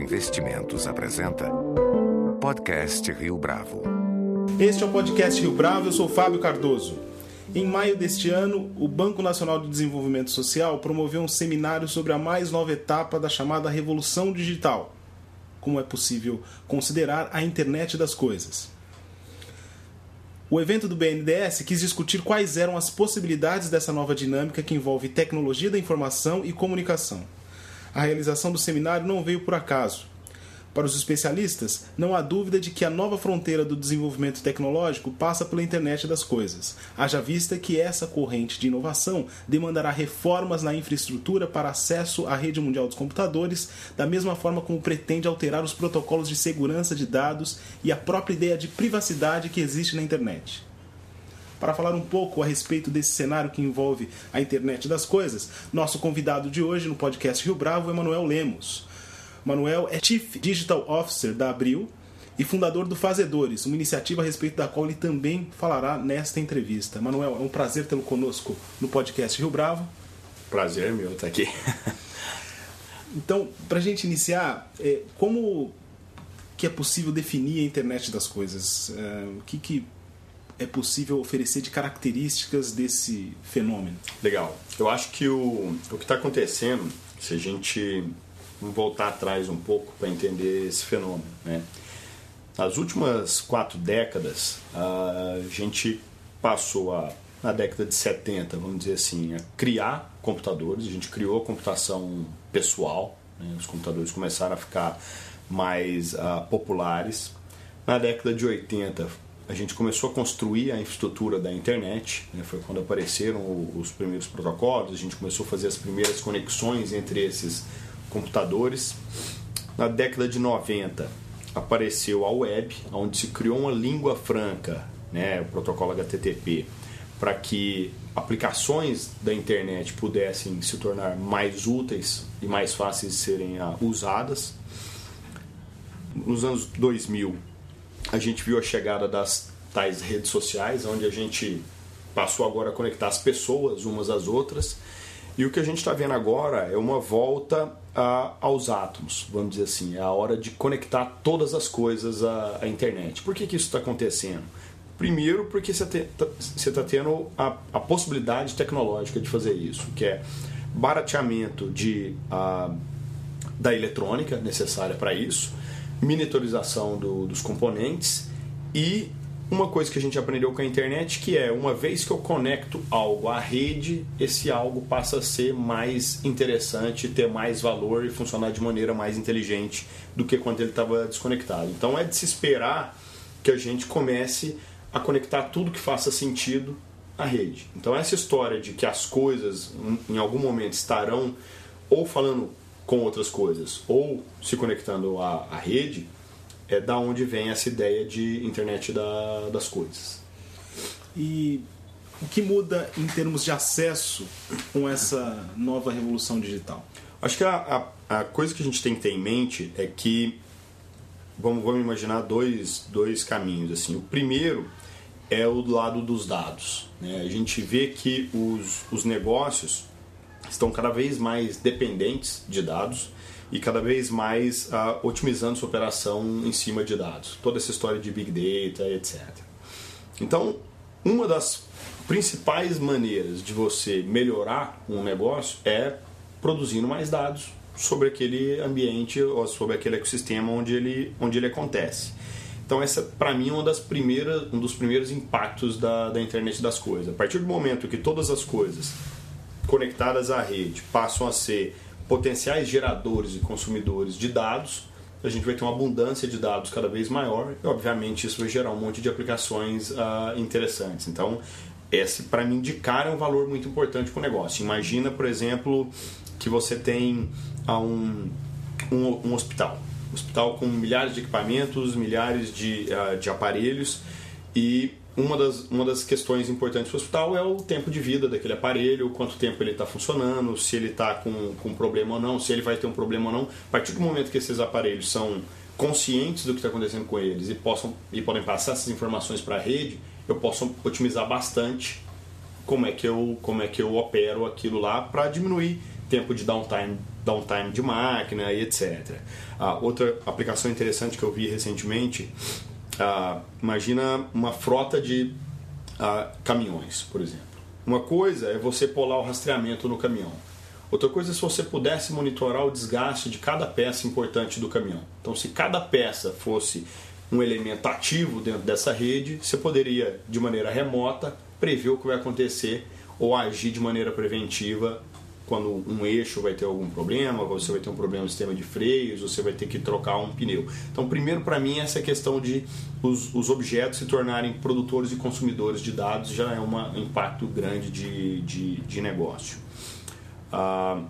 Investimentos apresenta Podcast Rio Bravo. Este é o Podcast Rio Bravo, eu sou Fábio Cardoso. Em maio deste ano, o Banco Nacional de Desenvolvimento Social promoveu um seminário sobre a mais nova etapa da chamada Revolução Digital. Como é possível considerar a internet das coisas. O evento do BNDES quis discutir quais eram as possibilidades dessa nova dinâmica que envolve tecnologia da informação e comunicação. A realização do seminário não veio por acaso. Para os especialistas, não há dúvida de que a nova fronteira do desenvolvimento tecnológico passa pela internet das coisas, haja vista que essa corrente de inovação demandará reformas na infraestrutura para acesso à rede mundial dos computadores, da mesma forma como pretende alterar os protocolos de segurança de dados e a própria ideia de privacidade que existe na internet. Para falar um pouco a respeito desse cenário que envolve a internet das coisas, nosso convidado de hoje no podcast Rio Bravo é Manuel Lemos. Manuel é Chief Digital Officer da Abril e fundador do Fazedores, uma iniciativa a respeito da qual ele também falará nesta entrevista. Manuel, é um prazer tê-lo conosco no podcast Rio Bravo. Prazer é meu estar aqui. então, para a gente iniciar, é, como que é possível definir a internet das coisas? É, o que, que é possível oferecer de características desse fenômeno? Legal. Eu acho que o, o que está acontecendo, se a gente voltar atrás um pouco para entender esse fenômeno, né? Nas últimas quatro décadas, a gente passou a, na década de 70, vamos dizer assim, a criar computadores. A gente criou a computação pessoal. Né? Os computadores começaram a ficar mais uh, populares. Na década de 80, a gente começou a construir a infraestrutura da internet, né? foi quando apareceram os primeiros protocolos, a gente começou a fazer as primeiras conexões entre esses computadores. Na década de 90 apareceu a web, onde se criou uma língua franca, né? o protocolo HTTP, para que aplicações da internet pudessem se tornar mais úteis e mais fáceis de serem uh, usadas. Nos anos 2000 a gente viu a chegada das tais redes sociais, onde a gente passou agora a conectar as pessoas umas às outras. E o que a gente está vendo agora é uma volta a, aos átomos, vamos dizer assim, é a hora de conectar todas as coisas à, à internet. Por que, que isso está acontecendo? Primeiro, porque você está tá tendo a, a, possibilidade tecnológica de fazer isso, que é barateamento de, a, da eletrônica necessária para isso, miniaturização do, dos componentes e uma coisa que a gente aprendeu com a internet que é uma vez que eu conecto algo à rede, esse algo passa a ser mais interessante, ter mais valor e funcionar de maneira mais inteligente do que quando ele estava desconectado. Então é de se esperar que a gente comece a conectar tudo que faça sentido à rede. Então essa história de que as coisas em algum momento estarão ou falando com outras coisas ou se conectando à, à rede, é da onde vem essa ideia de internet da, das coisas. E o que muda em termos de acesso com essa nova revolução digital? Acho que a, a, a coisa que a gente tem que ter em mente é que vamos, vamos imaginar dois, dois caminhos. assim O primeiro é o lado dos dados. Né? A gente vê que os, os negócios estão cada vez mais dependentes de dados e cada vez mais uh, otimizando sua operação em cima de dados. Toda essa história de Big Data, etc. Então, uma das principais maneiras de você melhorar um negócio é produzindo mais dados sobre aquele ambiente ou sobre aquele ecossistema onde ele, onde ele acontece. Então essa para mim é uma das primeiras, um dos primeiros impactos da, da internet das coisas. A partir do momento que todas as coisas conectadas à rede passam a ser potenciais geradores e consumidores de dados, a gente vai ter uma abundância de dados cada vez maior e, obviamente, isso vai gerar um monte de aplicações uh, interessantes. Então, esse, para mim, de cara, é um valor muito importante para o negócio. Imagina, por exemplo, que você tem uh, um, um, um hospital. Um hospital com milhares de equipamentos, milhares de, uh, de aparelhos e uma das, uma das questões importantes para o hospital é o tempo de vida daquele aparelho, quanto tempo ele está funcionando, se ele está com, com problema ou não, se ele vai ter um problema ou não. A partir do momento que esses aparelhos são conscientes do que está acontecendo com eles e, possam, e podem passar essas informações para a rede, eu posso otimizar bastante como é que eu, como é que eu opero aquilo lá para diminuir tempo de downtime downtime de máquina e etc. Ah, outra aplicação interessante que eu vi recentemente, ah, imagina uma frota de ah, caminhões, por exemplo. Uma coisa é você pular o rastreamento no caminhão. Outra coisa é se você pudesse monitorar o desgaste de cada peça importante do caminhão. Então, se cada peça fosse um elemento ativo dentro dessa rede, você poderia, de maneira remota, prever o que vai acontecer ou agir de maneira preventiva quando um eixo vai ter algum problema, você vai ter um problema no sistema de freios, você vai ter que trocar um pneu. Então, primeiro para mim, essa questão de os, os, objetos se tornarem produtores e consumidores de dados já é um impacto grande de, de, de negócio. Ah,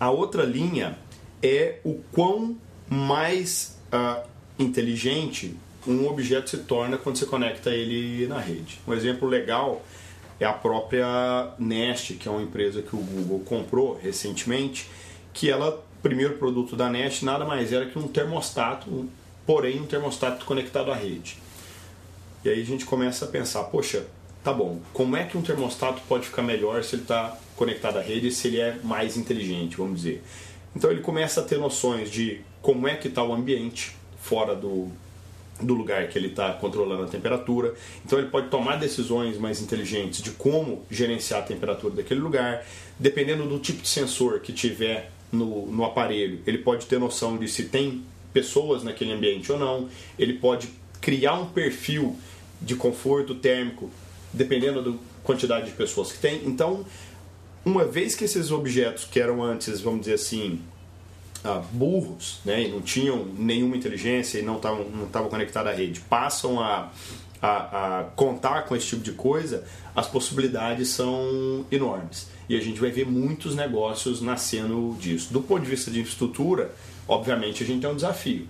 a outra linha é o quão mais ah, inteligente um objeto se torna quando você conecta ele na rede. Um exemplo legal é a própria Nest, que é uma empresa que o Google comprou recentemente, que ela, primeiro produto da Nest, nada mais era que um termostato, porém um termostato conectado à rede. E aí a gente começa a pensar, poxa, tá bom, como é que um termostato pode ficar melhor se ele está conectado à rede, se ele é mais inteligente, vamos dizer. Então ele começa a ter noções de como é que está o ambiente fora do, do lugar que ele está controlando a temperatura. Então ele pode tomar decisões mais inteligentes de como gerenciar a temperatura daquele lugar. Dependendo do tipo de sensor que tiver no, no aparelho, ele pode ter noção de se tem pessoas naquele ambiente ou não. Ele pode criar um perfil de conforto térmico dependendo da quantidade de pessoas que tem. Então, uma vez que esses objetos que eram antes, vamos dizer assim, ah, burros, né, e não tinham nenhuma inteligência e não estavam não conectados à rede, passam a, a, a, contar com esse tipo de coisa, as possibilidades são enormes. E a gente vai ver muitos negócios nascendo disso. Do ponto de vista de infraestrutura, obviamente a gente tem um desafio.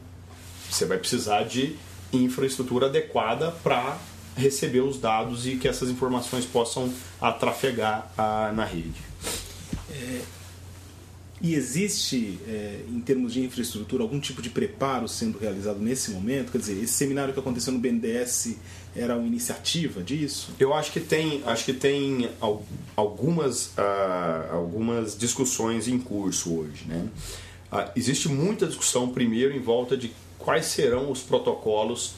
Você vai precisar de infraestrutura adequada para receber os dados e que essas informações possam trafegar na rede. É, e existe, é, em termos de infraestrutura, algum tipo de preparo sendo realizado nesse momento? Quer dizer, esse seminário que aconteceu no BNDES era uma iniciativa disso? Eu acho que tem, acho que tem algumas, ah, algumas discussões em curso hoje. Né? Ah, existe muita discussão, primeiro, em volta de quais serão os protocolos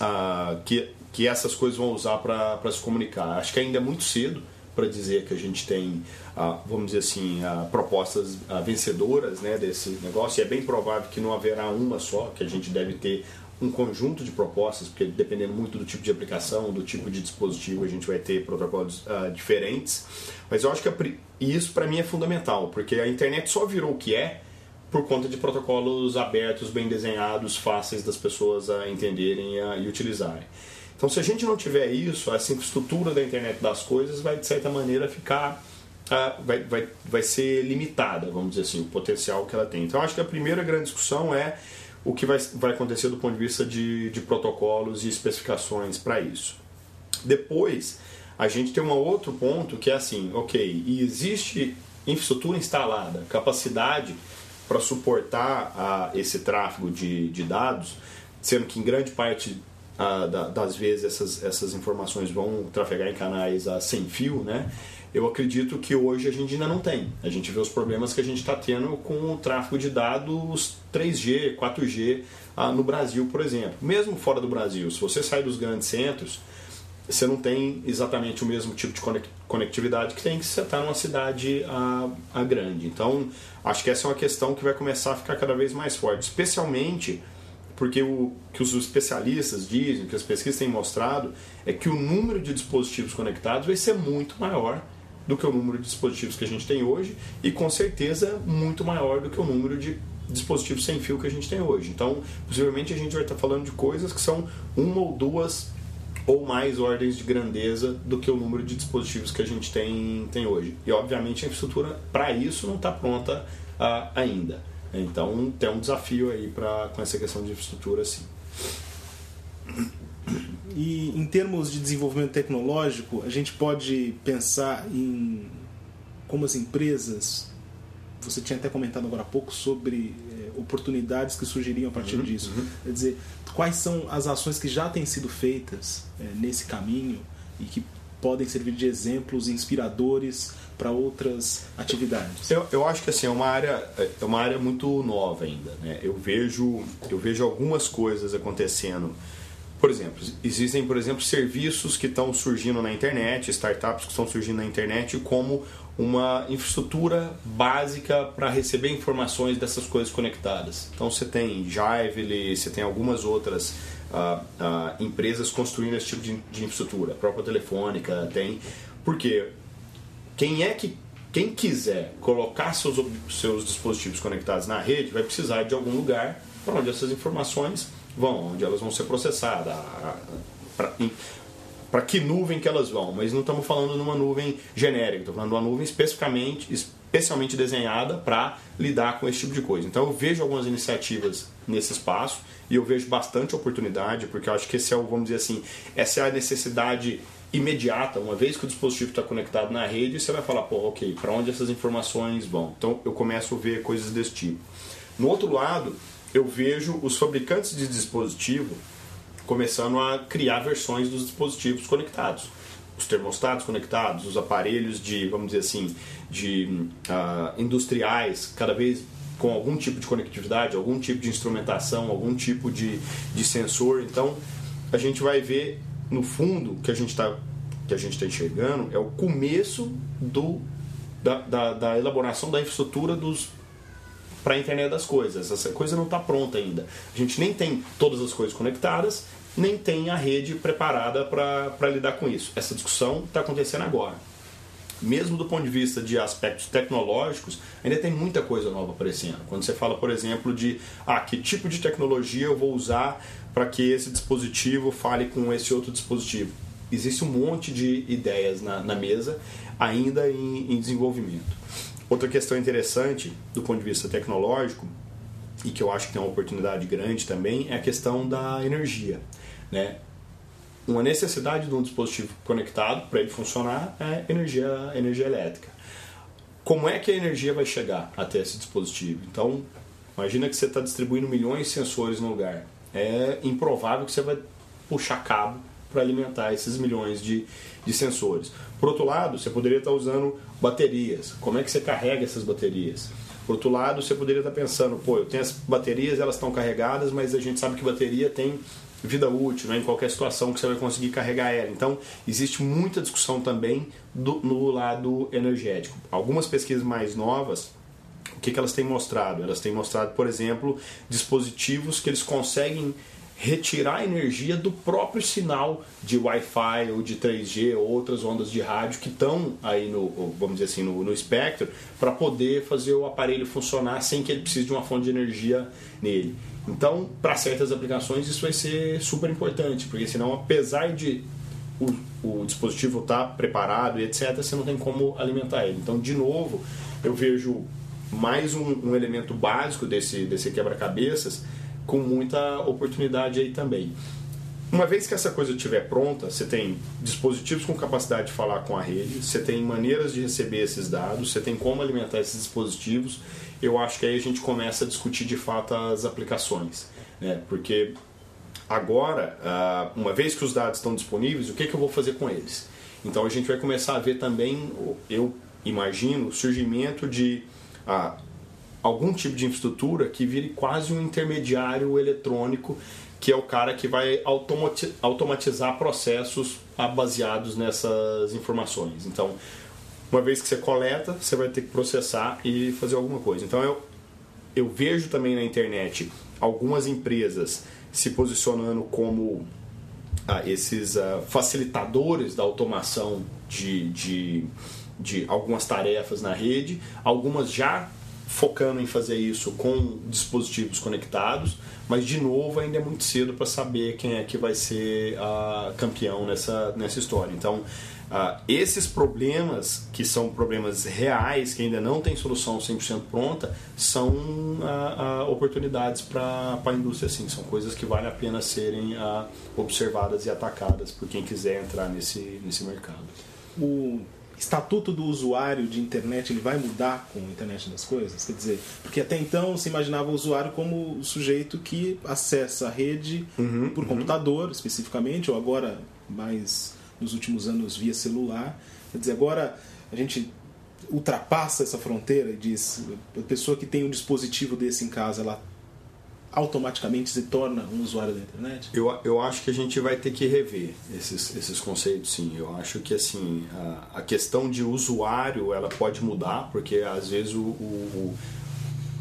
ah, que que essas coisas vão usar para se comunicar. Acho que ainda é muito cedo para dizer que a gente tem, ah, vamos dizer assim, ah, propostas ah, vencedoras né, desse negócio. E é bem provável que não haverá uma só, que a gente deve ter um conjunto de propostas, porque dependendo muito do tipo de aplicação, do tipo de dispositivo, a gente vai ter protocolos diferentes. Mas eu acho que isso para mim é fundamental, porque a internet só virou o que é por conta de protocolos abertos, bem desenhados, fáceis das pessoas a entenderem e utilizarem. Então, se a gente não tiver isso, essa infraestrutura da internet das coisas vai, de certa maneira, ficar. Uh, vai, vai, vai ser limitada, vamos dizer assim, o potencial que ela tem. Então, acho que a primeira grande discussão é o que vai, vai acontecer do ponto de vista de, de protocolos e especificações para isso. Depois, a gente tem um outro ponto que é assim: ok, existe infraestrutura instalada, capacidade para suportar uh, esse tráfego de, de dados, sendo que em grande parte ah, da, das vezes essas, essas informações vão trafegar em canais a sem fio, né? Eu acredito que hoje a gente ainda não tem. A gente vê os problemas que a gente está tendo com o tráfego de dados 3G, 4G ah, no Brasil, por exemplo. Mesmo fora do Brasil, se você sai dos grandes centros, você não tem exatamente o mesmo tipo de conectividade que tem que você está numa cidade a, a grande. Então, acho que essa é uma questão que vai começar a ficar cada vez mais forte, especialmente porque o que os especialistas dizem, que as pesquisas têm mostrado, é que o número de dispositivos conectados vai ser muito maior do que o número de dispositivos que a gente tem hoje e com certeza muito maior do que o número de dispositivos sem fio que a gente tem hoje. Então, possivelmente a gente vai estar falando de coisas que são uma ou duas ou mais ordens de grandeza do que o número de dispositivos que a gente tem, tem hoje. E obviamente a infraestrutura para isso não está pronta uh, ainda. Então tem um desafio aí pra, com essa questão de infraestrutura, sim. E em termos de desenvolvimento tecnológico, a gente pode pensar em como as empresas. Você tinha até comentado agora há pouco sobre é, oportunidades que surgiriam a partir uhum, disso. Uhum. Quer dizer, quais são as ações que já têm sido feitas é, nesse caminho e que podem servir de exemplos inspiradores para outras atividades? Eu, eu acho que assim, é uma área, é uma área muito nova ainda. Né? Eu, vejo, eu vejo algumas coisas acontecendo. Por exemplo, existem, por exemplo, serviços que estão surgindo na internet, startups que estão surgindo na internet como uma infraestrutura básica para receber informações dessas coisas conectadas. Então você tem Jively, você tem algumas outras uh, uh, empresas construindo esse tipo de, de infraestrutura. A própria Telefônica tem. Por quê? Quem é que quem quiser colocar seus, seus dispositivos conectados na rede vai precisar de algum lugar para onde essas informações vão, onde elas vão ser processadas, para que nuvem que elas vão. Mas não estamos falando de uma nuvem genérica, estamos falando de uma nuvem especificamente, especialmente desenhada para lidar com esse tipo de coisa. Então eu vejo algumas iniciativas nesse espaço e eu vejo bastante oportunidade, porque eu acho que esse é o, vamos dizer assim, essa é a necessidade imediata, uma vez que o dispositivo está conectado na rede, você vai falar, pô, ok, para onde essas informações vão? Então eu começo a ver coisas desse tipo. No outro lado, eu vejo os fabricantes de dispositivo começando a criar versões dos dispositivos conectados. Os termostatos conectados, os aparelhos de, vamos dizer assim, de uh, industriais, cada vez com algum tipo de conectividade, algum tipo de instrumentação, algum tipo de, de sensor. Então, a gente vai ver no fundo, que a gente está que a gente está enxergando é o começo do, da, da, da elaboração da infraestrutura dos para a internet das coisas. Essa coisa não está pronta ainda. A gente nem tem todas as coisas conectadas, nem tem a rede preparada para lidar com isso. Essa discussão está acontecendo agora. Mesmo do ponto de vista de aspectos tecnológicos, ainda tem muita coisa nova aparecendo. Quando você fala, por exemplo, de ah, que tipo de tecnologia eu vou usar para que esse dispositivo fale com esse outro dispositivo. Existe um monte de ideias na, na mesa ainda em, em desenvolvimento. Outra questão interessante do ponto de vista tecnológico e que eu acho que tem uma oportunidade grande também é a questão da energia. Né? Uma necessidade de um dispositivo conectado para ele funcionar é energia, energia elétrica. Como é que a energia vai chegar até esse dispositivo? Então, imagina que você está distribuindo milhões de sensores no lugar é improvável que você vai puxar cabo para alimentar esses milhões de, de sensores. Por outro lado, você poderia estar usando baterias. Como é que você carrega essas baterias? Por outro lado, você poderia estar pensando, pô, eu tenho as baterias, elas estão carregadas, mas a gente sabe que bateria tem vida útil, né, em qualquer situação que você vai conseguir carregar ela. Então, existe muita discussão também do, no lado energético. Algumas pesquisas mais novas o que, que elas têm mostrado? Elas têm mostrado, por exemplo, dispositivos que eles conseguem retirar energia do próprio sinal de Wi-Fi ou de 3G ou outras ondas de rádio que estão aí no, vamos dizer assim, no, no espectro para poder fazer o aparelho funcionar sem que ele precise de uma fonte de energia nele. Então, para certas aplicações isso vai ser super importante, porque senão, apesar de o, o dispositivo estar tá preparado e etc, você não tem como alimentar ele. Então, de novo, eu vejo mais um, um elemento básico desse, desse quebra-cabeças com muita oportunidade aí também. Uma vez que essa coisa estiver pronta, você tem dispositivos com capacidade de falar com a rede, você tem maneiras de receber esses dados, você tem como alimentar esses dispositivos. Eu acho que aí a gente começa a discutir de fato as aplicações, né? Porque agora, ah, uma vez que os dados estão disponíveis, o que, que eu vou fazer com eles? Então a gente vai começar a ver também, eu imagino, o surgimento de a algum tipo de infraestrutura que vire quase um intermediário eletrônico, que é o cara que vai automatizar processos baseados nessas informações. Então, uma vez que você coleta, você vai ter que processar e fazer alguma coisa. Então, eu, eu vejo também na internet algumas empresas se posicionando como ah, esses ah, facilitadores da automação de, de de algumas tarefas na rede, algumas já focando em fazer isso com dispositivos conectados, mas de novo ainda é muito cedo para saber quem é que vai ser a campeão nessa, nessa história. Então, uh, esses problemas, que são problemas reais, que ainda não tem solução 100% pronta, são uh, uh, oportunidades para a indústria, sim. São coisas que vale a pena serem observadas e atacadas por quem quiser entrar nesse, nesse mercado. O estatuto do usuário de internet ele vai mudar com a internet das coisas? Quer dizer, porque até então se imaginava o usuário como o sujeito que acessa a rede uhum, por uhum. computador, especificamente, ou agora mais nos últimos anos via celular. Quer dizer, agora a gente ultrapassa essa fronteira e diz a pessoa que tem um dispositivo desse em casa, ela automaticamente se torna um usuário da internet? Eu, eu acho que a gente vai ter que rever esses, esses conceitos, sim. Eu acho que assim a, a questão de usuário ela pode mudar, porque às vezes o, o, o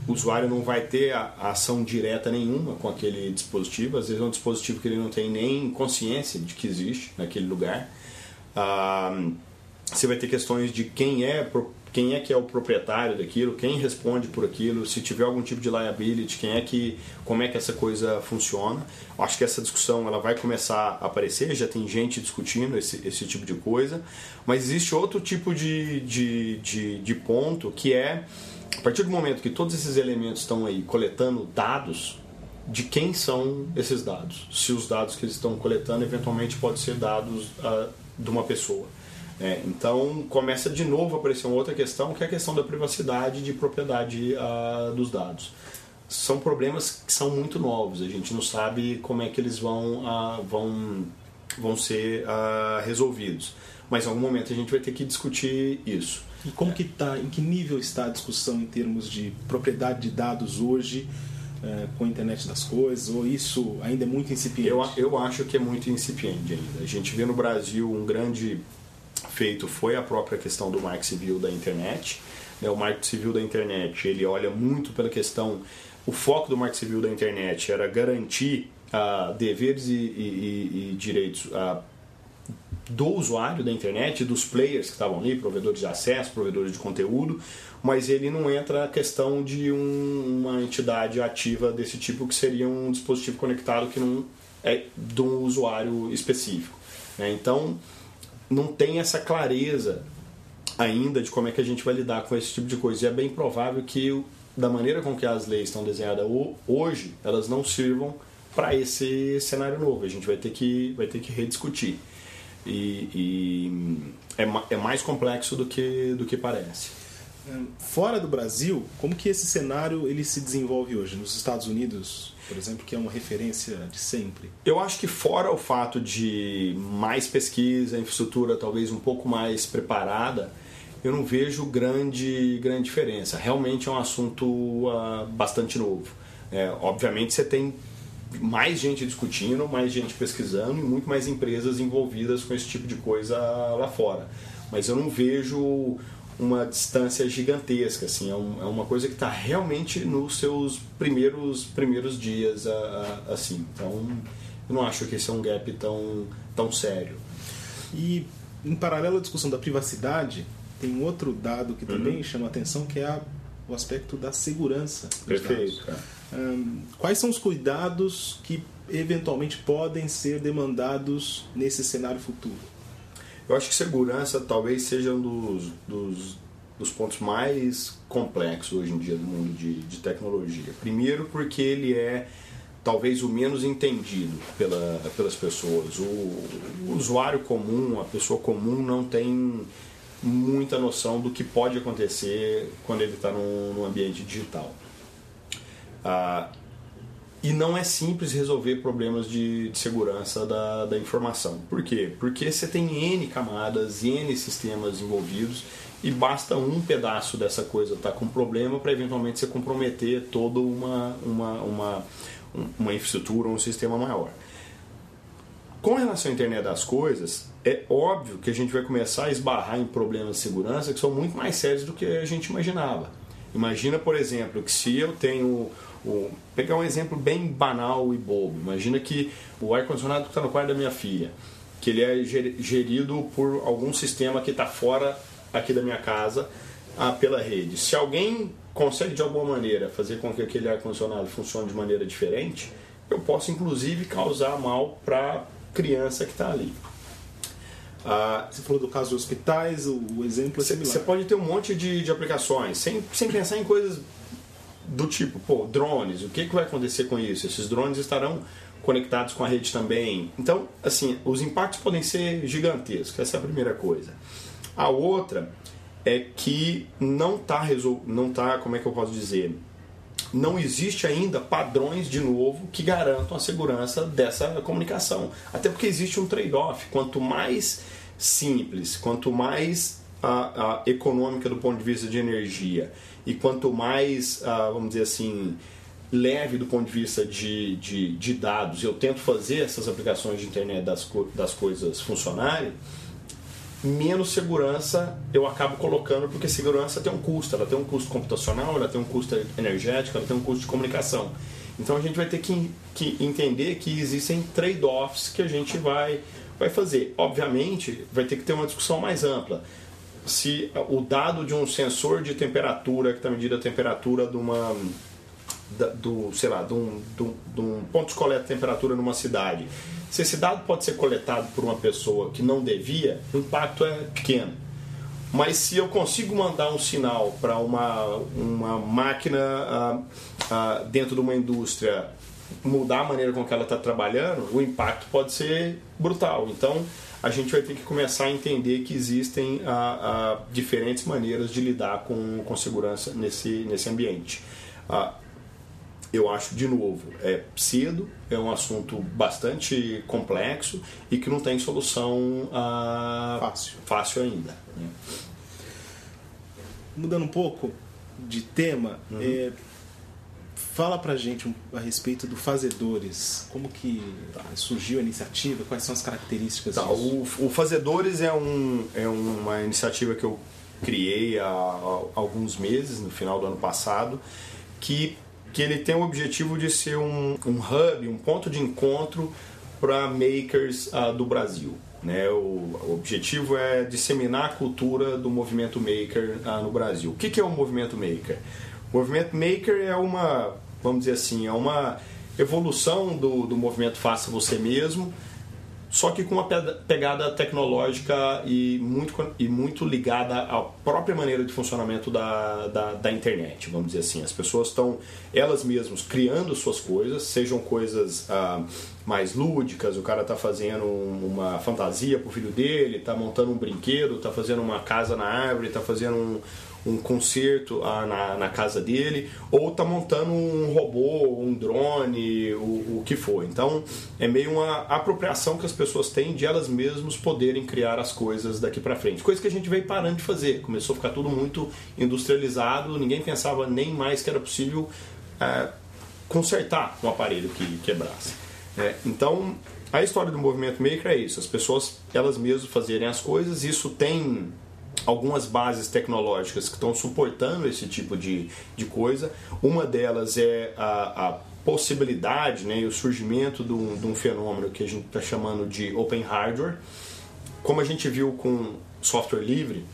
usuário não vai ter a, a, ação direta nenhuma com aquele dispositivo. Às vezes é um dispositivo que ele não tem nem consciência de que existe naquele lugar. Ah, você vai ter questões de quem é quem é que é o proprietário daquilo, quem responde por aquilo, se tiver algum tipo de liability, quem é que, como é que essa coisa funciona. Acho que essa discussão ela vai começar a aparecer, já tem gente discutindo esse, esse tipo de coisa, mas existe outro tipo de, de, de, de ponto que é, a partir do momento que todos esses elementos estão aí coletando dados, de quem são esses dados. Se os dados que eles estão coletando eventualmente podem ser dados uh, de uma pessoa. É, então começa de novo a aparecer uma outra questão, que é a questão da privacidade de propriedade uh, dos dados. São problemas que são muito novos, a gente não sabe como é que eles vão, uh, vão, vão ser uh, resolvidos. Mas em algum momento a gente vai ter que discutir isso. E como que está, em que nível está a discussão em termos de propriedade de dados hoje é, com a internet das coisas, ou isso ainda é muito incipiente? Eu, eu acho que é muito incipiente ainda. A gente vê no Brasil um grande feito foi a própria questão do marco civil da internet. Né? O marco civil da internet ele olha muito pela questão. O foco do marco civil da internet era garantir uh, deveres e, e, e direitos uh, do usuário da internet, dos players que estavam ali, provedores de acesso, provedores de conteúdo, mas ele não entra a questão de um, uma entidade ativa desse tipo que seria um dispositivo conectado que não é de um usuário específico. Né? Então, não tem essa clareza ainda de como é que a gente vai lidar com esse tipo de coisa. E é bem provável que, da maneira com que as leis estão desenhadas hoje, elas não sirvam para esse cenário novo. A gente vai ter que, vai ter que rediscutir. E, e é, é mais complexo do que, do que parece. Fora do Brasil, como que esse cenário ele se desenvolve hoje? Nos Estados Unidos, por exemplo, que é uma referência de sempre? Eu acho que fora o fato de mais pesquisa, infraestrutura talvez um pouco mais preparada, eu não vejo grande, grande diferença. Realmente é um assunto uh, bastante novo. É, obviamente você tem mais gente discutindo, mais gente pesquisando e muito mais empresas envolvidas com esse tipo de coisa lá fora. Mas eu não vejo uma distância gigantesca, assim, é, um, é uma coisa que está realmente nos seus primeiros primeiros dias, a, a, assim. Então, eu não acho que esse é um gap tão, tão sério. E, em paralelo à discussão da privacidade, tem um outro dado que também uhum. chama a atenção, que é a, o aspecto da segurança. Perfeito. Quais são os cuidados que eventualmente podem ser demandados nesse cenário futuro? Eu acho que segurança talvez seja um dos, dos, dos pontos mais complexos hoje em dia no mundo de, de tecnologia. Primeiro, porque ele é talvez o menos entendido pela, pelas pessoas. O, o, usuário comum, a pessoa comum, não tem muita noção do que pode acontecer quando ele está num, num, ambiente digital. Ah, e não é simples resolver problemas de, de segurança da, da, informação. Por quê? Porque você tem N camadas, N sistemas envolvidos e basta um pedaço dessa coisa estar tá com problema para eventualmente você comprometer toda uma, uma, uma, uma infraestrutura, um sistema maior. Com relação à internet das coisas, é óbvio que a gente vai começar a esbarrar em problemas de segurança que são muito mais sérios do que a gente imaginava. Imagina, por exemplo, que se eu tenho o, pegar um exemplo bem banal e bobo. Imagina que o ar-condicionado que está no quarto da minha filha, que ele é gerido por algum sistema que está fora aqui da minha casa ah, pela rede. Se alguém consegue de alguma maneira fazer com que aquele ar-condicionado funcione de maneira diferente, eu posso inclusive causar mal para a criança que está ali. Ah, você falou do caso de hospitais, o, o exemplo é similar. Você pode ter um monte de, de aplicações, sem, sem pensar em coisas do tipo, pô, drones, o que, que vai acontecer com isso? Esses drones estarão conectados com a rede também. Então, assim, os impactos podem ser gigantescos, essa é a primeira coisa. A outra é que não está, resol... não tá como é que eu posso dizer, não existe ainda padrões, de novo, que garantam a segurança dessa comunicação. Até porque existe um trade-off. Quanto mais simples, quanto mais a, a, econômica do ponto de vista de energia e quanto mais, a, vamos dizer assim, leve do ponto de vista de, de, de, dados eu tento fazer essas aplicações de internet das, das coisas funcionarem, menos segurança eu acabo colocando, porque segurança tem um custo, ela tem um custo computacional, ela tem um custo energético, ela tem um custo de comunicação. Então a gente vai ter que, que entender que existem trade-offs que a gente vai, vai fazer. Obviamente, vai ter que ter uma discussão mais ampla. Se o dado de um sensor de temperatura que está medindo a temperatura de uma do, sei lá, de um, de um ponto de coleta de temperatura numa cidade se esse dado pode ser coletado por uma pessoa que não devia, o impacto é pequeno. Mas se eu consigo mandar um sinal para uma, uma máquina ah, ah, dentro de uma indústria mudar a maneira com que ela está trabalhando, o impacto pode ser brutal. Então, a gente vai ter que começar a entender que existem ah, diferentes maneiras de lidar com, com segurança nesse, nesse ambiente. Eu acho, de novo, é cedo, é um assunto bastante complexo e que não tem solução ah, fácil. fácil ainda. Né? Mudando um pouco de tema, uhum. é, fala pra gente a respeito do Fazedores. Como que tá, surgiu a iniciativa? Quais são as características tá, o, o, Fazedores é, um, é uma iniciativa que eu criei há, há alguns meses, no final do ano passado, que que ele tem o objetivo de ser um, um hub, um ponto de encontro para makers uh, do Brasil. Né? O, o, objetivo é disseminar a cultura do movimento maker uh, no Brasil. O que, que é o movimento maker? O movimento maker é uma, vamos dizer assim, é uma evolução do, do movimento Faça Você Mesmo, só que com uma pegada tecnológica e muito, e muito ligada à própria maneira de funcionamento da, da, da internet, vamos dizer assim. As pessoas estão, elas mesmas, criando suas coisas, sejam coisas ah, mais lúdicas, o cara está fazendo uma fantasia para o filho dele, está montando um brinquedo, está fazendo uma casa na árvore, está fazendo um, um concerto na, na, casa dele, ou está montando um robô, um drone, o, o que for. Então é meio uma apropriação que as pessoas têm de elas mesmas poderem criar as coisas daqui para frente. Coisa que a gente veio parando de fazer. Começou a ficar tudo muito industrializado, ninguém pensava nem mais que era possível é, consertar um aparelho que quebrasse. É, então a história do movimento maker é isso, as pessoas elas mesmas fazerem as coisas, isso tem algumas bases tecnológicas que estão suportando esse tipo de, de coisa. Uma delas é a, a possibilidade né, e o surgimento de um, de um fenômeno que a gente está chamando de Open Hardware. Como a gente viu com software livre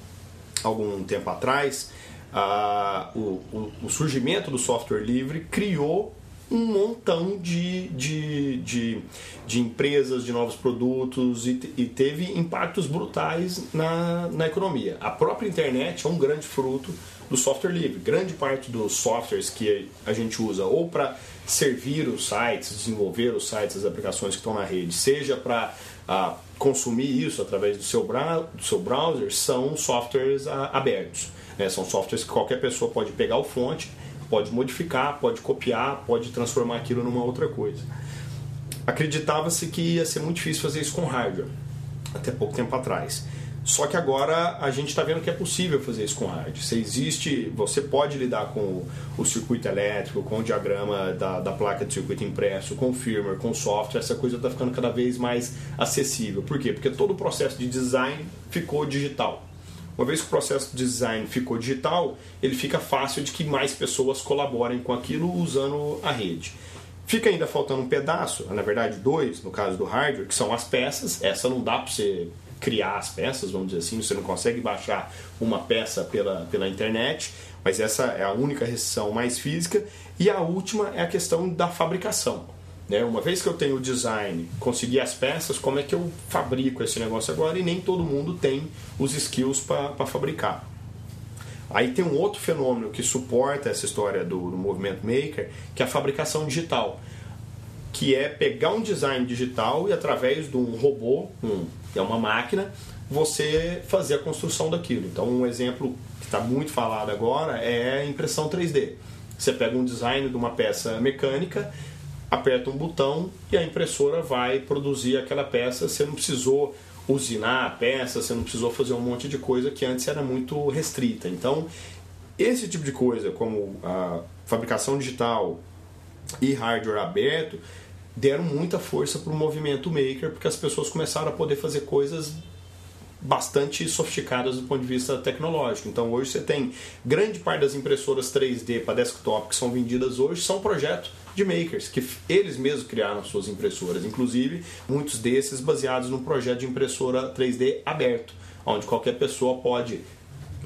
algum tempo atrás, a, o, o, o surgimento do software livre criou um montão de, de, de, de, empresas, de novos produtos e, e, teve impactos brutais na, na economia. A própria internet é um grande fruto do software livre. Grande parte dos softwares que a gente usa ou para servir os sites, desenvolver os sites, as aplicações que estão na rede, seja para ah, consumir isso através do seu, do seu browser, são softwares ah, abertos. Né? São softwares que qualquer pessoa pode pegar o fonte pode modificar, pode copiar, pode transformar aquilo numa outra coisa. Acreditava-se que ia ser muito difícil fazer isso com hardware, até pouco tempo atrás. Só que agora a gente está vendo que é possível fazer isso com hardware. Se existe, você pode lidar com o circuito elétrico, com o diagrama da, da placa de circuito impresso, com o firmware, com o software, essa coisa está ficando cada vez mais acessível. Por quê? Porque todo o processo de design ficou digital. Uma vez que o processo de design ficou digital, ele fica fácil de que mais pessoas colaborem com aquilo usando a rede. Fica ainda faltando um pedaço, na verdade dois, no caso do hardware, que são as peças. Essa não dá para você criar as peças, vamos dizer assim, você não consegue baixar uma peça pela, pela internet, mas essa é a única restrição mais física. E a última é a questão da fabricação. Né? Uma vez que eu tenho o design, consegui as peças, como é que eu fabrico esse negócio agora? E nem todo mundo tem os skills para fabricar. Aí tem um outro fenômeno que suporta essa história do, do movimento maker, que é a fabricação digital, que é pegar um design digital e através de um robô, um, é uma máquina, você fazer a construção daquilo. Então um exemplo que está muito falado agora é a impressão 3D. Você pega um design de uma peça mecânica, aperta um botão e a impressora vai produzir aquela peça. Você não precisou usinar a peça, você não precisou fazer um monte de coisa que antes era muito restrita. Então, esse tipo de coisa, como a fabricação digital e hardware aberto, deram muita força para o movimento maker, porque as pessoas começaram a poder fazer coisas bastante sofisticadas do ponto de vista tecnológico. Então hoje você tem grande parte das impressoras 3D para desktop que são vendidas hoje são projetos de makers, que eles mesmos criaram suas impressoras, inclusive muitos desses baseados num projeto de impressora 3D aberto, onde qualquer pessoa pode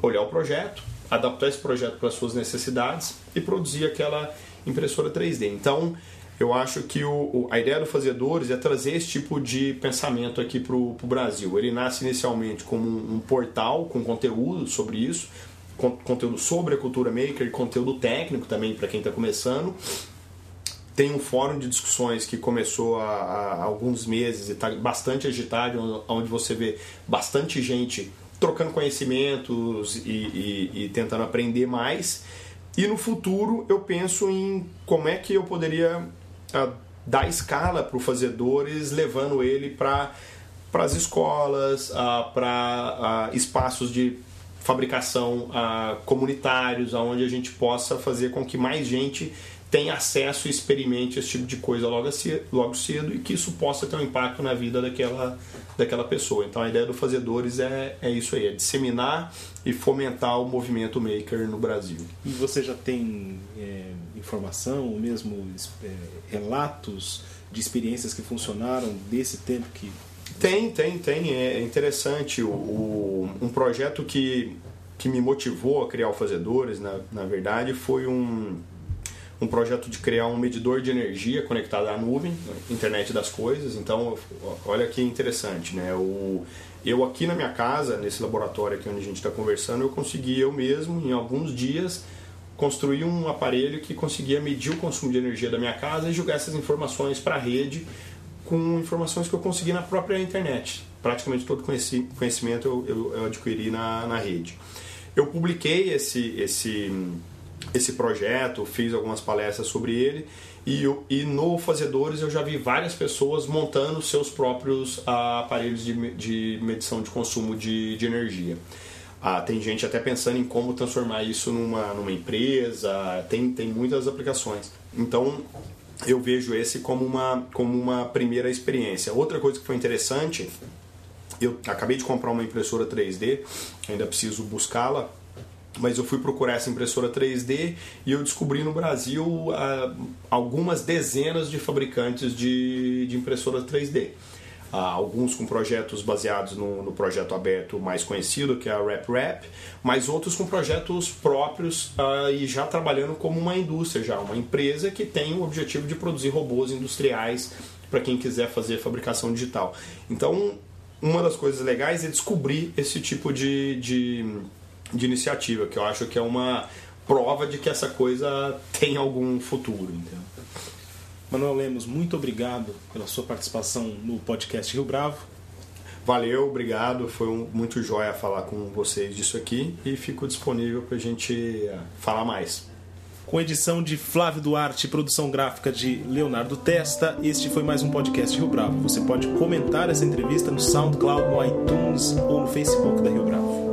olhar o projeto, adaptar esse projeto para suas necessidades e produzir aquela impressora 3D. Então, eu acho que o, a ideia do Fazedores é trazer esse tipo de pensamento aqui para o Brasil. Ele nasce inicialmente como um, um portal com conteúdo sobre isso, con conteúdo sobre a cultura maker, conteúdo técnico também para quem está começando. Tem um fórum de discussões que começou há, há alguns meses e está bastante agitado, onde você vê bastante gente trocando conhecimentos e, e, e tentando aprender mais. E no futuro eu penso em como é que eu poderia dar escala para o Fazedores, levando ele para as escolas, para espaços de fabricação comunitários, onde a gente possa fazer com que mais gente tenha acesso e experimente esse tipo de coisa logo cedo, logo cedo e que isso possa ter um impacto na vida daquela, daquela pessoa. Então a ideia do Fazedores é, é isso aí, é disseminar e fomentar o movimento maker no Brasil. E você já tem é, informação, ou mesmo é, relatos de experiências que funcionaram desse tempo que... Tem, tem, tem. É interessante. O, o, um projeto que, que me motivou a criar o Fazedores, na, na verdade, foi um um projeto de criar um medidor de energia conectado à nuvem, internet das coisas. Então, olha que interessante, né? O, eu aqui na minha casa, nesse laboratório aqui onde a gente está conversando, eu consegui eu mesmo, em alguns dias, construir um aparelho que conseguia medir o consumo de energia da minha casa e jogar essas informações para a rede com informações que eu consegui na própria internet. Praticamente todo conhecimento eu, eu, eu adquiri na, na rede. Eu publiquei esse, esse esse projeto, fiz algumas palestras sobre ele e, e no Fazedores eu já vi várias pessoas montando seus próprios uh, aparelhos de, de medição de consumo de, de energia. Uh, tem gente até pensando em como transformar isso numa, numa empresa, tem, tem muitas aplicações. Então eu vejo esse como uma, como uma primeira experiência. Outra coisa que foi interessante, eu acabei de comprar uma impressora 3D, ainda preciso buscá-la mas eu fui procurar essa impressora 3D e eu descobri no Brasil uh, algumas dezenas de fabricantes de, de impressora 3D. Uh, ah, alguns com projetos baseados no, no, projeto aberto mais conhecido, que é a RapRap, mas outros com projetos próprios uh, e já trabalhando como uma indústria, já uma empresa que tem o objetivo de produzir robôs industriais para quem quiser fazer fabricação digital. Então, uma das coisas legais é descobrir esse tipo de, de de iniciativa, que eu acho que é uma prova de que essa coisa tem algum futuro. Entendeu? Manuel Lemos, muito obrigado pela sua participação no podcast Rio Bravo. Valeu, obrigado. Foi um, muito jóia falar com vocês disso aqui e fico disponível para a gente uh, falar mais. Com edição de Flávio Duarte e produção gráfica de Leonardo Testa, este foi mais um podcast Rio Bravo. Você pode comentar essa entrevista no SoundCloud, no iTunes ou no Facebook da Rio Bravo.